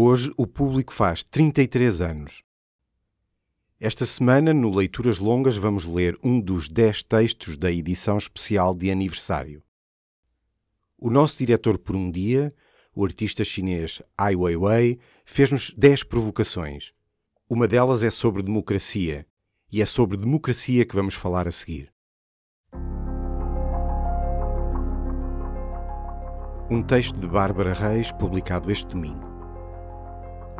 Hoje o público faz 33 anos. Esta semana, no Leituras Longas, vamos ler um dos 10 textos da edição especial de aniversário. O nosso diretor por um dia, o artista chinês Ai Weiwei, fez-nos 10 provocações. Uma delas é sobre democracia, e é sobre democracia que vamos falar a seguir. Um texto de Bárbara Reis, publicado este domingo.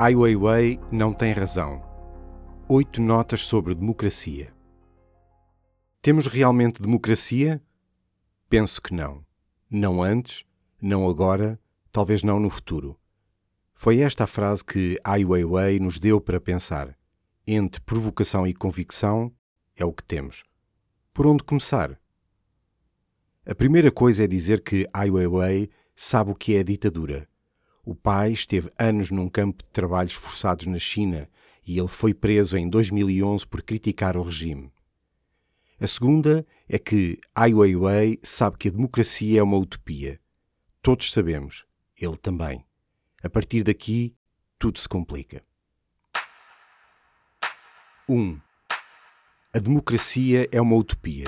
Ai Weiwei não tem razão. Oito notas sobre democracia. Temos realmente democracia? Penso que não. Não antes, não agora, talvez não no futuro. Foi esta a frase que Ai Weiwei nos deu para pensar. Entre provocação e convicção é o que temos. Por onde começar? A primeira coisa é dizer que Ai Weiwei sabe o que é ditadura o pai esteve anos num campo de trabalhos forçados na China e ele foi preso em 2011 por criticar o regime. A segunda é que Ai Weiwei sabe que a democracia é uma utopia. Todos sabemos, ele também. A partir daqui, tudo se complica. 1. Um, a democracia é uma utopia.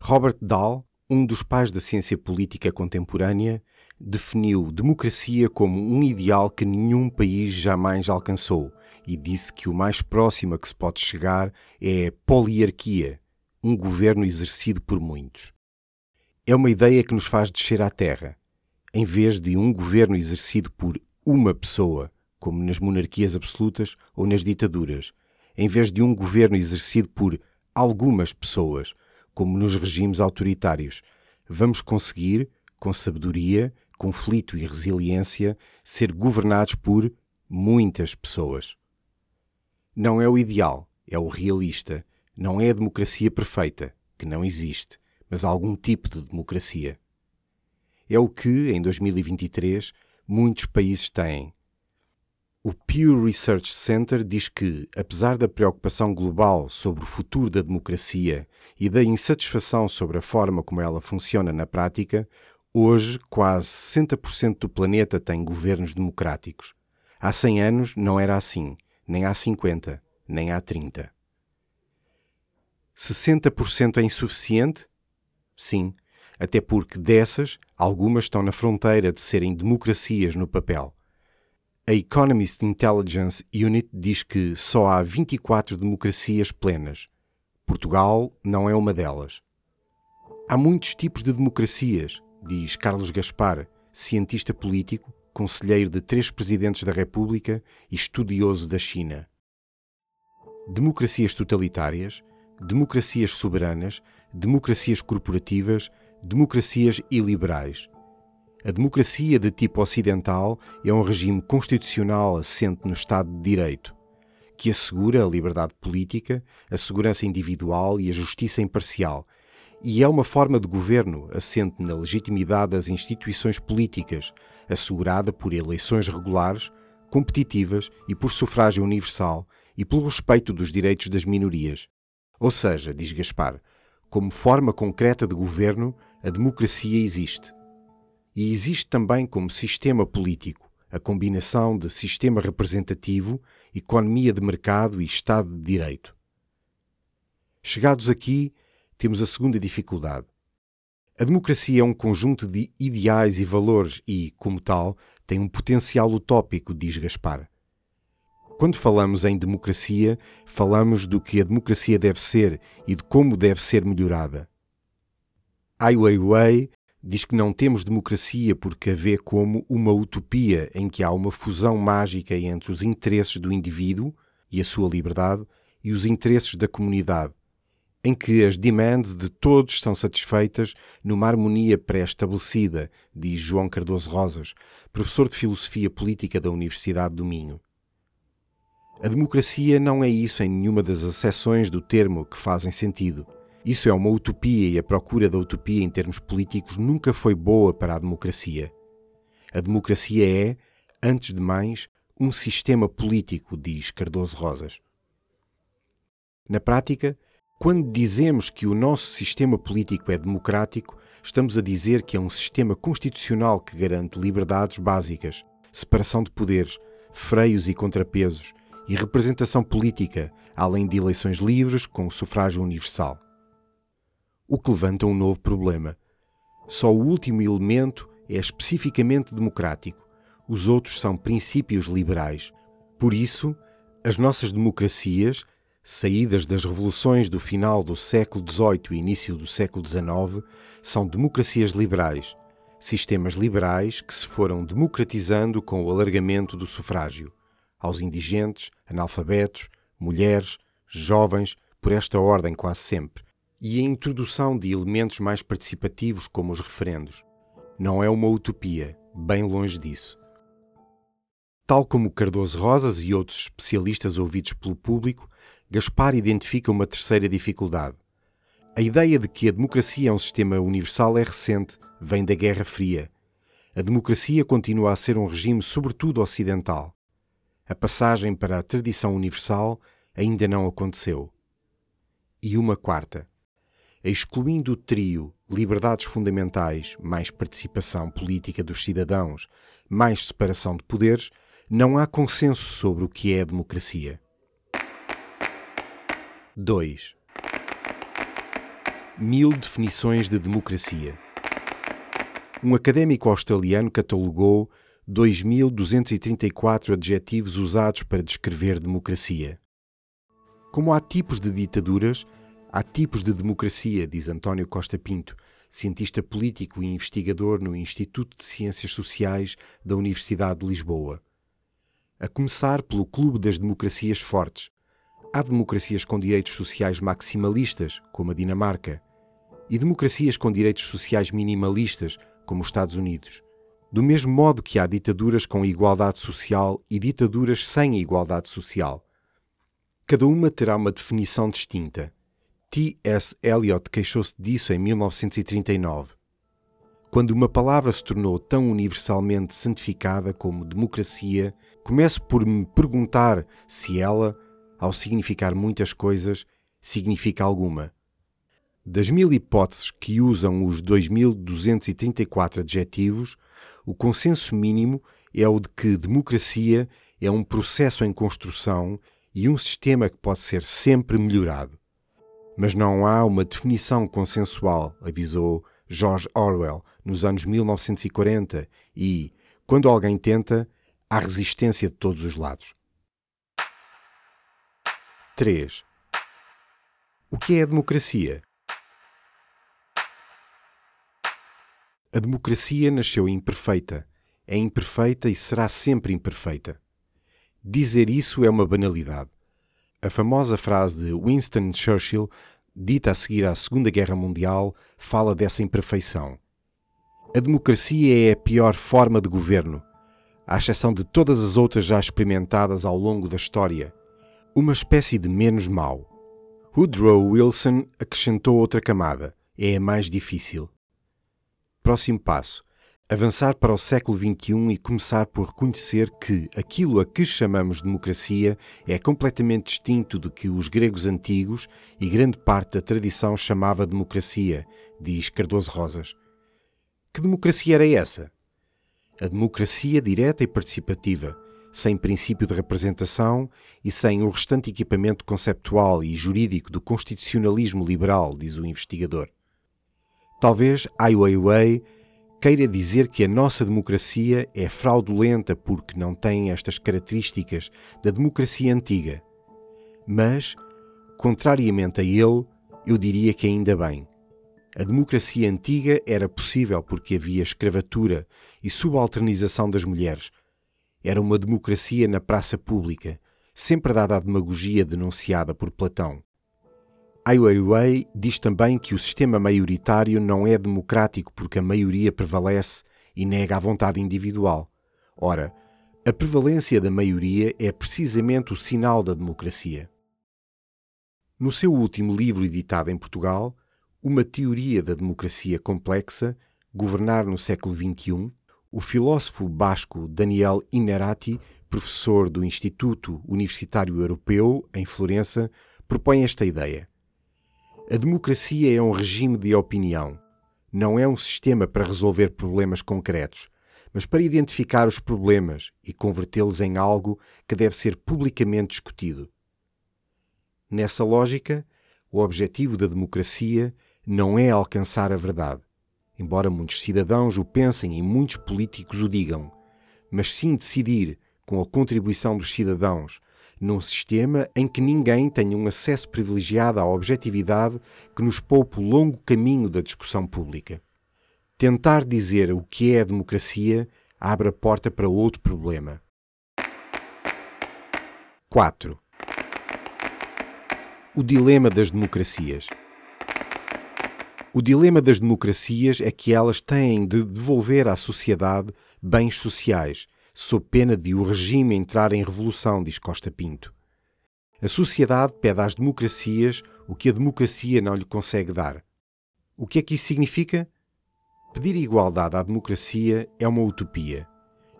Robert Dahl um dos pais da ciência política contemporânea, definiu democracia como um ideal que nenhum país jamais alcançou e disse que o mais próximo a que se pode chegar é a poliarquia, um governo exercido por muitos. É uma ideia que nos faz descer à terra. Em vez de um governo exercido por uma pessoa, como nas monarquias absolutas ou nas ditaduras, em vez de um governo exercido por algumas pessoas, como nos regimes autoritários. Vamos conseguir, com sabedoria, conflito e resiliência, ser governados por muitas pessoas. Não é o ideal, é o realista. Não é a democracia perfeita, que não existe, mas algum tipo de democracia. É o que, em 2023, muitos países têm, o Pew Research Center diz que, apesar da preocupação global sobre o futuro da democracia e da insatisfação sobre a forma como ela funciona na prática, hoje quase 60% do planeta tem governos democráticos. Há 100 anos não era assim, nem há 50, nem há 30. 60% é insuficiente? Sim, até porque dessas, algumas estão na fronteira de serem democracias no papel a Economist Intelligence Unit diz que só há 24 democracias plenas. Portugal não é uma delas. Há muitos tipos de democracias, diz Carlos Gaspar, cientista político, conselheiro de três presidentes da República e estudioso da China. Democracias totalitárias, democracias soberanas, democracias corporativas, democracias iliberais. A democracia de tipo ocidental é um regime constitucional assente no Estado de Direito, que assegura a liberdade política, a segurança individual e a justiça imparcial, e é uma forma de governo assente na legitimidade das instituições políticas, assegurada por eleições regulares, competitivas e por sufrágio universal e pelo respeito dos direitos das minorias. Ou seja, diz Gaspar, como forma concreta de governo, a democracia existe e existe também como sistema político a combinação de sistema representativo, economia de mercado e Estado de Direito. Chegados aqui, temos a segunda dificuldade. A democracia é um conjunto de ideais e valores e, como tal, tem um potencial utópico, diz Gaspar. Quando falamos em democracia, falamos do que a democracia deve ser e de como deve ser melhorada. Ai Weiwei diz que não temos democracia porque a vê como uma utopia em que há uma fusão mágica entre os interesses do indivíduo e a sua liberdade e os interesses da comunidade, em que as demands de todos são satisfeitas numa harmonia pré-estabelecida, diz João Cardoso Rosas, professor de Filosofia Política da Universidade do Minho. A democracia não é isso em nenhuma das acessões do termo que fazem sentido. Isso é uma utopia e a procura da utopia em termos políticos nunca foi boa para a democracia. A democracia é, antes de mais, um sistema político, diz Cardoso Rosas. Na prática, quando dizemos que o nosso sistema político é democrático, estamos a dizer que é um sistema constitucional que garante liberdades básicas, separação de poderes, freios e contrapesos e representação política, além de eleições livres com sufrágio universal. O que levanta um novo problema. Só o último elemento é especificamente democrático, os outros são princípios liberais. Por isso, as nossas democracias, saídas das revoluções do final do século XVIII e início do século XIX, são democracias liberais, sistemas liberais que se foram democratizando com o alargamento do sufrágio aos indigentes, analfabetos, mulheres, jovens, por esta ordem quase sempre, e a introdução de elementos mais participativos como os referendos. Não é uma utopia, bem longe disso. Tal como Cardoso Rosas e outros especialistas ouvidos pelo público, Gaspar identifica uma terceira dificuldade. A ideia de que a democracia é um sistema universal é recente, vem da Guerra Fria. A democracia continua a ser um regime sobretudo ocidental. A passagem para a tradição universal ainda não aconteceu. E uma quarta. Excluindo o trio liberdades fundamentais, mais participação política dos cidadãos, mais separação de poderes, não há consenso sobre o que é a democracia. 2. Mil definições de democracia. Um académico australiano catalogou 2.234 adjetivos usados para descrever democracia. Como há tipos de ditaduras, há tipos de democracia, diz António Costa Pinto, cientista político e investigador no Instituto de Ciências Sociais da Universidade de Lisboa. A começar pelo Clube das Democracias Fortes. Há democracias com direitos sociais maximalistas, como a Dinamarca, e democracias com direitos sociais minimalistas, como os Estados Unidos. Do mesmo modo que há ditaduras com igualdade social e ditaduras sem igualdade social. Cada uma terá uma definição distinta. T.S. Eliot queixou-se disso em 1939. Quando uma palavra se tornou tão universalmente santificada como democracia, começo por me perguntar se ela, ao significar muitas coisas, significa alguma. Das mil hipóteses que usam os 2.234 adjetivos, o consenso mínimo é o de que democracia é um processo em construção e um sistema que pode ser sempre melhorado. Mas não há uma definição consensual, avisou George Orwell nos anos 1940, e, quando alguém tenta, há resistência de todos os lados. 3. O que é a democracia? A democracia nasceu imperfeita, é imperfeita e será sempre imperfeita. Dizer isso é uma banalidade. A famosa frase de Winston Churchill, dita a seguir à Segunda Guerra Mundial, fala dessa imperfeição. A democracia é a pior forma de governo, à exceção de todas as outras já experimentadas ao longo da história. Uma espécie de menos mal. Woodrow Wilson acrescentou outra camada: é a mais difícil. Próximo passo: avançar para o século XXI e começar por reconhecer que aquilo a que chamamos democracia é completamente distinto do que os gregos antigos e grande parte da tradição chamava democracia, diz Cardoso Rosas. Que democracia era essa? A democracia direta e participativa, sem princípio de representação e sem o restante equipamento conceptual e jurídico do constitucionalismo liberal, diz o investigador. Talvez Ai Weiwei queira dizer que a nossa democracia é fraudulenta porque não tem estas características da democracia antiga. Mas, contrariamente a ele, eu diria que ainda bem. A democracia antiga era possível porque havia escravatura e subalternização das mulheres. Era uma democracia na praça pública, sempre dada à demagogia denunciada por Platão. Ai Weiwei diz também que o sistema maioritário não é democrático porque a maioria prevalece e nega a vontade individual. Ora, a prevalência da maioria é precisamente o sinal da democracia. No seu último livro editado em Portugal, Uma Teoria da Democracia Complexa, Governar no Século XXI, o filósofo basco Daniel Inerati, professor do Instituto Universitário Europeu, em Florença, propõe esta ideia. A democracia é um regime de opinião. não é um sistema para resolver problemas concretos, mas para identificar os problemas e convertê-los em algo que deve ser publicamente discutido. Nessa lógica, o objetivo da democracia não é alcançar a verdade, embora muitos cidadãos o pensem e muitos políticos o digam, mas sim decidir, com a contribuição dos cidadãos, num sistema em que ninguém tenha um acesso privilegiado à objetividade que nos poupe o longo caminho da discussão pública. Tentar dizer o que é a democracia abre a porta para outro problema. 4. O dilema das democracias. O dilema das democracias é que elas têm de devolver à sociedade bens sociais, sob pena de o regime entrar em revolução, diz Costa Pinto. A sociedade pede às democracias o que a democracia não lhe consegue dar. O que é que isso significa? Pedir igualdade à democracia é uma utopia.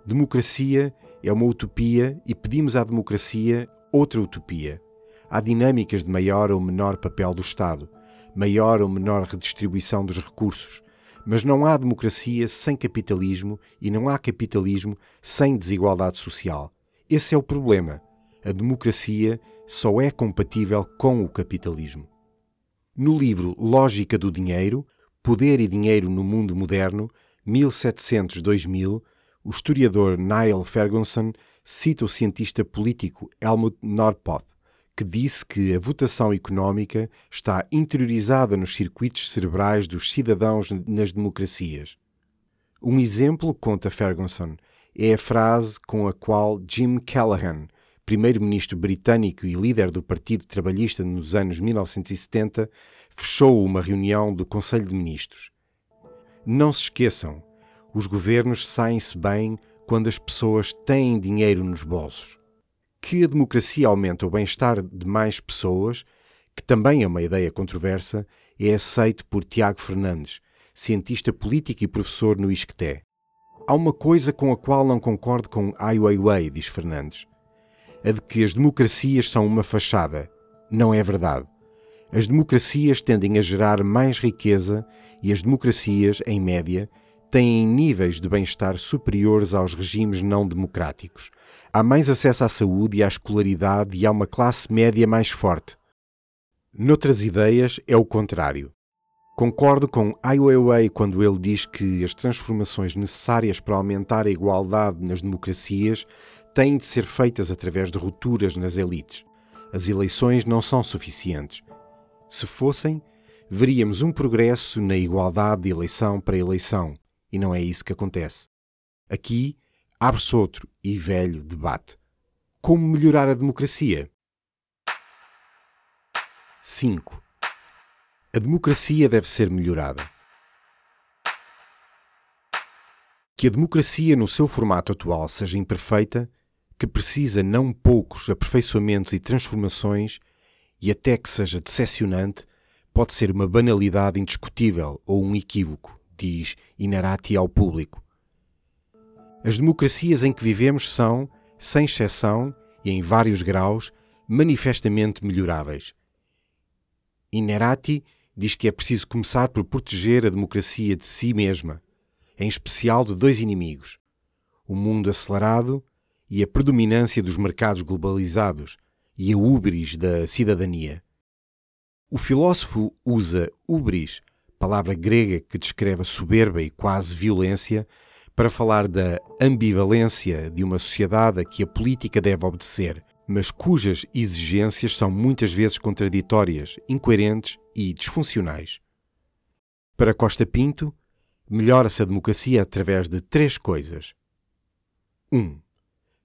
Democracia é uma utopia e pedimos à democracia outra utopia. Há dinâmicas de maior ou menor papel do Estado, maior ou menor redistribuição dos recursos, mas não há democracia sem capitalismo e não há capitalismo sem desigualdade social. Esse é o problema. A democracia só é compatível com o capitalismo. No livro Lógica do Dinheiro, Poder e Dinheiro no Mundo Moderno, 1700-2000, o historiador Niall Ferguson cita o cientista político Helmut Norpoth que disse que a votação económica está interiorizada nos circuitos cerebrais dos cidadãos nas democracias. Um exemplo, conta Ferguson, é a frase com a qual Jim Callaghan, primeiro-ministro britânico e líder do Partido Trabalhista nos anos 1970, fechou uma reunião do Conselho de Ministros. Não se esqueçam, os governos saem-se bem quando as pessoas têm dinheiro nos bolsos que a democracia aumenta o bem-estar de mais pessoas, que também é uma ideia controversa, é aceito por Tiago Fernandes, cientista político e professor no ISCTE. Há uma coisa com a qual não concordo com Ai Weiwei, diz Fernandes. A de que as democracias são uma fachada. Não é verdade. As democracias tendem a gerar mais riqueza e as democracias, em média, têm níveis de bem-estar superiores aos regimes não democráticos, há mais acesso à saúde e à escolaridade e há uma classe média mais forte. Noutras ideias é o contrário. Concordo com Ai Weiwei quando ele diz que as transformações necessárias para aumentar a igualdade nas democracias têm de ser feitas através de rupturas nas elites. As eleições não são suficientes. Se fossem, veríamos um progresso na igualdade de eleição para eleição, e não é isso que acontece. Aqui abre-se outro e velho debate. Como melhorar a democracia? 5. A democracia deve ser melhorada. Que a democracia no seu formato atual seja imperfeita, que precisa não poucos aperfeiçoamentos e transformações, e até que seja decepcionante, pode ser uma banalidade indiscutível ou um equívoco, diz Inarati ao público. As democracias em que vivemos são, sem exceção e em vários graus, manifestamente melhoráveis. Inerati diz que é preciso começar por proteger a democracia de si mesma, em especial de dois inimigos: o mundo acelerado e a predominância dos mercados globalizados e a ubris da cidadania. O filósofo usa ubris, palavra grega que descreve a soberba e quase violência, para falar da ambivalência de uma sociedade a que a política deve obedecer, mas cujas exigências são muitas vezes contraditórias, incoerentes e disfuncionais. Para Costa Pinto, melhora-se a democracia através de três coisas. 1. Um,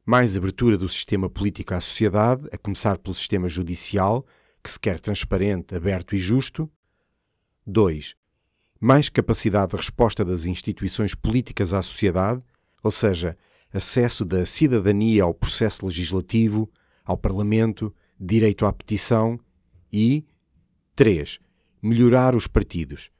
mais abertura do sistema político à sociedade, a começar pelo sistema judicial, que se quer transparente, aberto e justo. 2 mais capacidade de resposta das instituições políticas à sociedade, ou seja, acesso da cidadania ao processo legislativo, ao Parlamento, direito à petição e 3. Melhorar os partidos.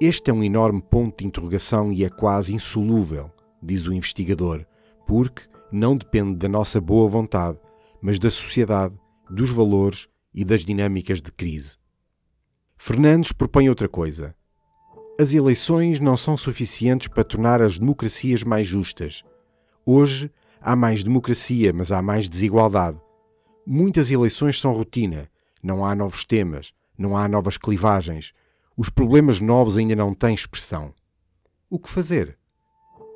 Este é um enorme ponto de interrogação e é quase insolúvel, diz o investigador, porque não depende da nossa boa vontade, mas da sociedade, dos valores e das dinâmicas de crise. Fernandes propõe outra coisa As eleições não são suficientes para tornar as democracias mais justas. Hoje há mais democracia, mas há mais desigualdade. Muitas eleições são rotina, não há novos temas, não há novas clivagens. Os problemas novos ainda não têm expressão. O que fazer?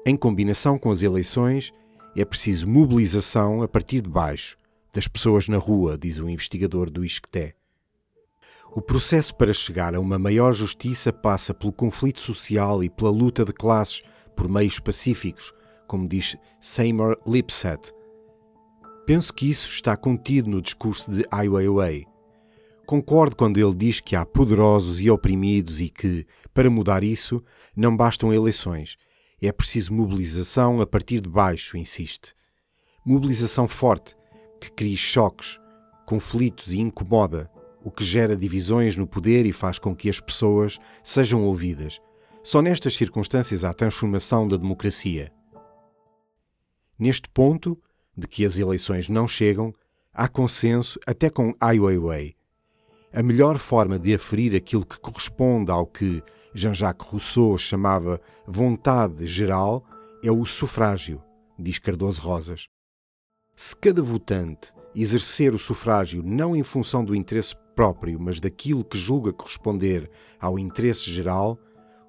Em combinação com as eleições, é preciso mobilização a partir de baixo, das pessoas na rua, diz o investigador do ISCTE. O processo para chegar a uma maior justiça passa pelo conflito social e pela luta de classes por meios pacíficos, como diz Seymour Lipset. Penso que isso está contido no discurso de Ai Weiwei. Concordo quando ele diz que há poderosos e oprimidos e que, para mudar isso, não bastam eleições. É preciso mobilização a partir de baixo, insiste. Mobilização forte, que cria choques, conflitos e incomoda, o que gera divisões no poder e faz com que as pessoas sejam ouvidas. Só nestas circunstâncias há transformação da democracia. Neste ponto, de que as eleições não chegam, há consenso até com Ai Weiwei. A melhor forma de aferir aquilo que corresponde ao que Jean-Jacques Rousseau chamava vontade geral é o sufrágio, diz Cardoso Rosas. Se cada votante exercer o sufrágio não em função do interesse próprio, mas daquilo que julga corresponder ao interesse geral,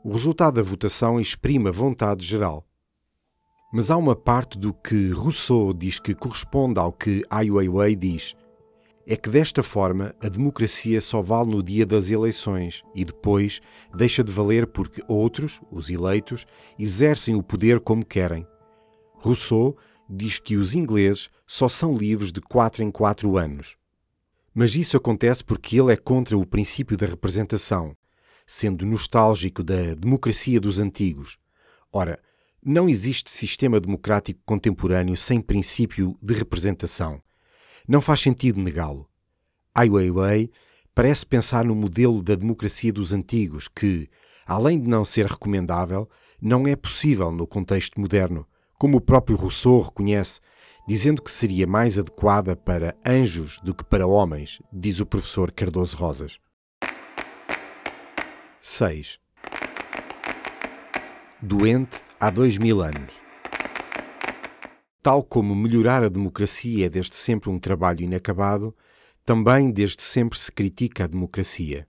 o resultado da votação exprime a vontade geral. Mas há uma parte do que Rousseau diz que corresponde ao que Ai Weiwei diz. É que desta forma a democracia só vale no dia das eleições e depois deixa de valer porque outros, os eleitos, exercem o poder como querem. Rousseau diz que os ingleses só são livres de quatro em quatro anos. Mas isso acontece porque ele é contra o princípio da representação, sendo nostálgico da democracia dos antigos. Ora, não existe sistema democrático contemporâneo sem princípio de representação. Não faz sentido negá-lo. Ai Weiwei parece pensar no modelo da democracia dos antigos que, além de não ser recomendável, não é possível no contexto moderno, como o próprio Rousseau reconhece, dizendo que seria mais adequada para anjos do que para homens, diz o professor Cardoso Rosas. 6. Doente há dois mil anos. Tal como melhorar a democracia é desde sempre um trabalho inacabado, também desde sempre se critica a democracia.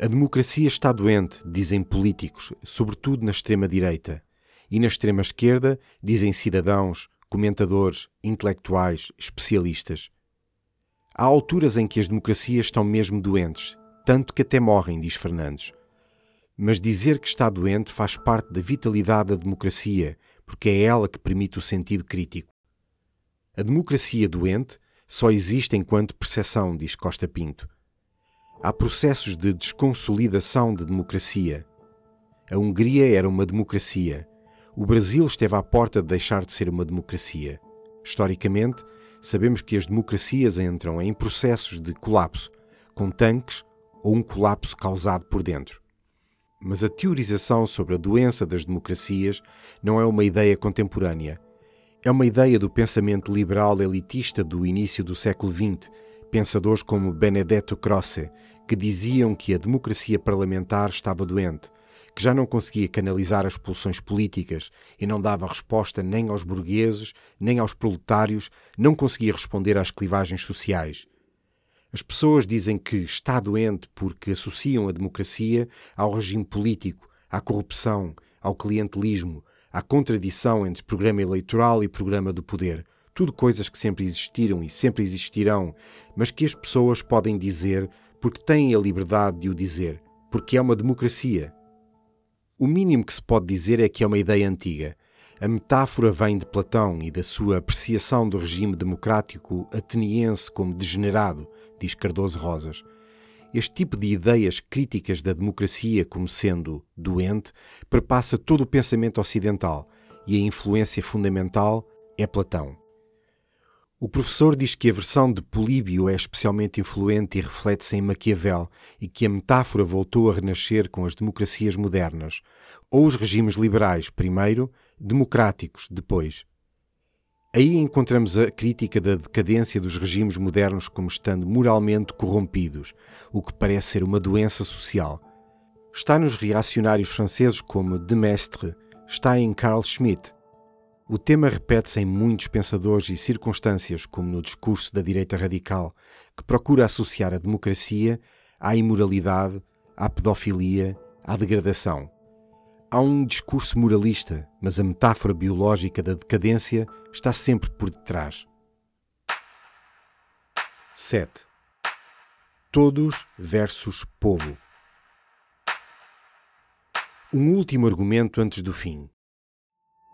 A democracia está doente, dizem políticos, sobretudo na extrema-direita. E na extrema-esquerda dizem cidadãos, comentadores, intelectuais, especialistas. Há alturas em que as democracias estão mesmo doentes, tanto que até morrem, diz Fernandes. Mas dizer que está doente faz parte da vitalidade da democracia, porque é ela que permite o sentido crítico. A democracia doente só existe enquanto percepção, diz Costa Pinto. Há processos de desconsolidação de democracia. A Hungria era uma democracia, o Brasil esteve à porta de deixar de ser uma democracia. Historicamente, sabemos que as democracias entram em processos de colapso, com tanques ou um colapso causado por dentro. Mas a teorização sobre a doença das democracias não é uma ideia contemporânea. É uma ideia do pensamento liberal elitista do início do século XX, pensadores como Benedetto Croce, que diziam que a democracia parlamentar estava doente, que já não conseguia canalizar as pulsões políticas e não dava resposta nem aos burgueses, nem aos proletários, não conseguia responder às clivagens sociais. As pessoas dizem que está doente porque associam a democracia ao regime político, à corrupção, ao clientelismo, à contradição entre programa eleitoral e programa do poder. Tudo coisas que sempre existiram e sempre existirão, mas que as pessoas podem dizer porque têm a liberdade de o dizer, porque é uma democracia o mínimo que se pode dizer é que é uma ideia antiga. A metáfora vem de Platão e da sua apreciação do regime democrático ateniense como degenerado, diz Cardoso Rosas. Este tipo de ideias críticas da democracia como sendo doente perpassa todo o pensamento ocidental e a influência fundamental é Platão. O professor diz que a versão de Políbio é especialmente influente e reflete-se em Maquiavel e que a metáfora voltou a renascer com as democracias modernas, ou os regimes liberais primeiro, democráticos depois. Aí encontramos a crítica da decadência dos regimes modernos como estando moralmente corrompidos, o que parece ser uma doença social. está nos reacionários franceses como De Maistre, está em Carl Schmitt. O tema repete-se em muitos pensadores e circunstâncias, como no discurso da direita radical, que procura associar a democracia à imoralidade, à pedofilia, à degradação. Há um discurso moralista, mas a metáfora biológica da decadência está sempre por detrás. 7. Todos versus povo. Um último argumento antes do fim.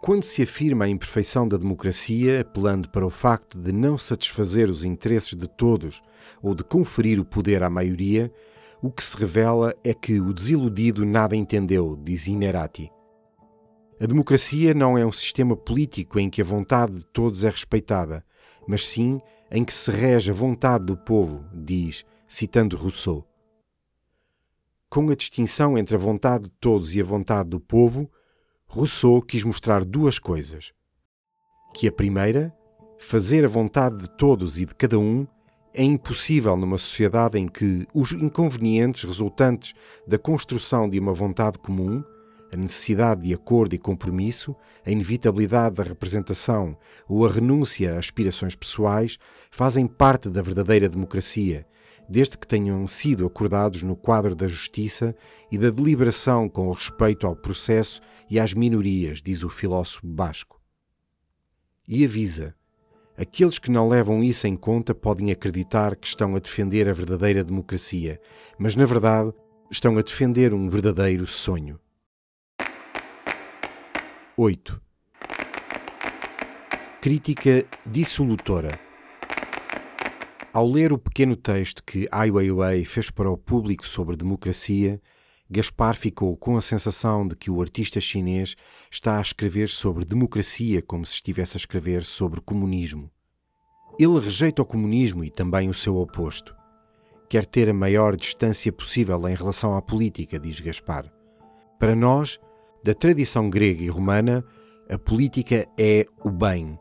Quando se afirma a imperfeição da democracia, apelando para o facto de não satisfazer os interesses de todos ou de conferir o poder à maioria, o que se revela é que o desiludido nada entendeu, diz Inerati. A democracia não é um sistema político em que a vontade de todos é respeitada, mas sim em que se rege a vontade do povo, diz, citando Rousseau. Com a distinção entre a vontade de todos e a vontade do povo, Rousseau quis mostrar duas coisas. Que a primeira, fazer a vontade de todos e de cada um, é impossível numa sociedade em que os inconvenientes resultantes da construção de uma vontade comum, a necessidade de acordo e compromisso, a inevitabilidade da representação ou a renúncia a aspirações pessoais fazem parte da verdadeira democracia, desde que tenham sido acordados no quadro da justiça e da deliberação com respeito ao processo e às minorias, diz o filósofo basco. E avisa Aqueles que não levam isso em conta podem acreditar que estão a defender a verdadeira democracia, mas na verdade estão a defender um verdadeiro sonho. 8. Crítica dissolutora. Ao ler o pequeno texto que Ai Weiwei fez para o público sobre democracia, Gaspar ficou com a sensação de que o artista chinês está a escrever sobre democracia como se estivesse a escrever sobre comunismo. Ele rejeita o comunismo e também o seu oposto. Quer ter a maior distância possível em relação à política, diz Gaspar. Para nós, da tradição grega e romana, a política é o bem.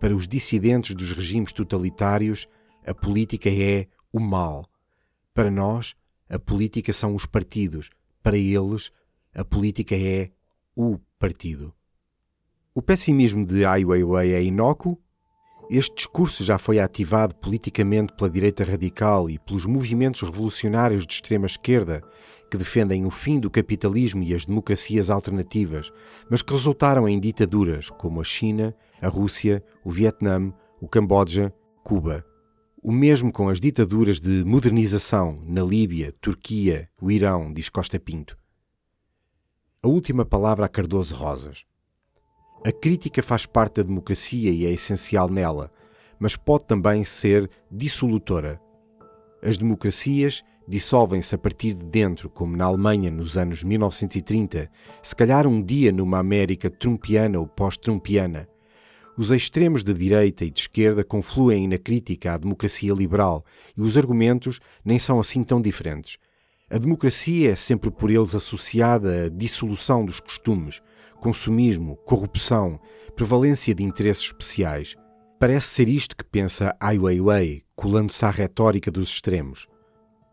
Para os dissidentes dos regimes totalitários, a política é o mal. Para nós, a política são os partidos, para eles, a política é o partido. O pessimismo de Ai Weiwei é inócuo? Este discurso já foi ativado politicamente pela direita radical e pelos movimentos revolucionários de extrema esquerda que defendem o fim do capitalismo e as democracias alternativas, mas que resultaram em ditaduras como a China, a Rússia, o Vietnã, o Camboja, Cuba. O mesmo com as ditaduras de modernização na Líbia, Turquia, o Irão, diz Costa Pinto. A última palavra a Cardoso Rosas. A crítica faz parte da democracia e é essencial nela, mas pode também ser dissolutora. As democracias dissolvem-se a partir de dentro, como na Alemanha nos anos 1930, se calhar um dia numa América trumpiana ou pós-trumpiana. Os extremos de direita e de esquerda confluem na crítica à democracia liberal e os argumentos nem são assim tão diferentes. A democracia é sempre por eles associada à dissolução dos costumes, consumismo, corrupção, prevalência de interesses especiais. Parece ser isto que pensa Ai Weiwei, colando-se à retórica dos extremos.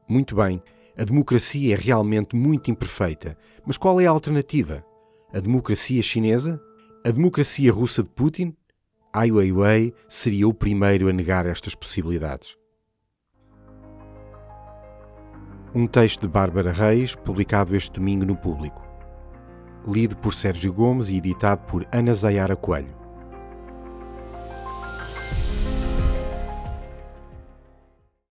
Muito bem, a democracia é realmente muito imperfeita, mas qual é a alternativa? A democracia chinesa? A democracia russa de Putin? Ai Weiwei seria o primeiro a negar estas possibilidades. Um texto de Bárbara Reis, publicado este domingo no Público. Lido por Sérgio Gomes e editado por Ana Zayara Coelho.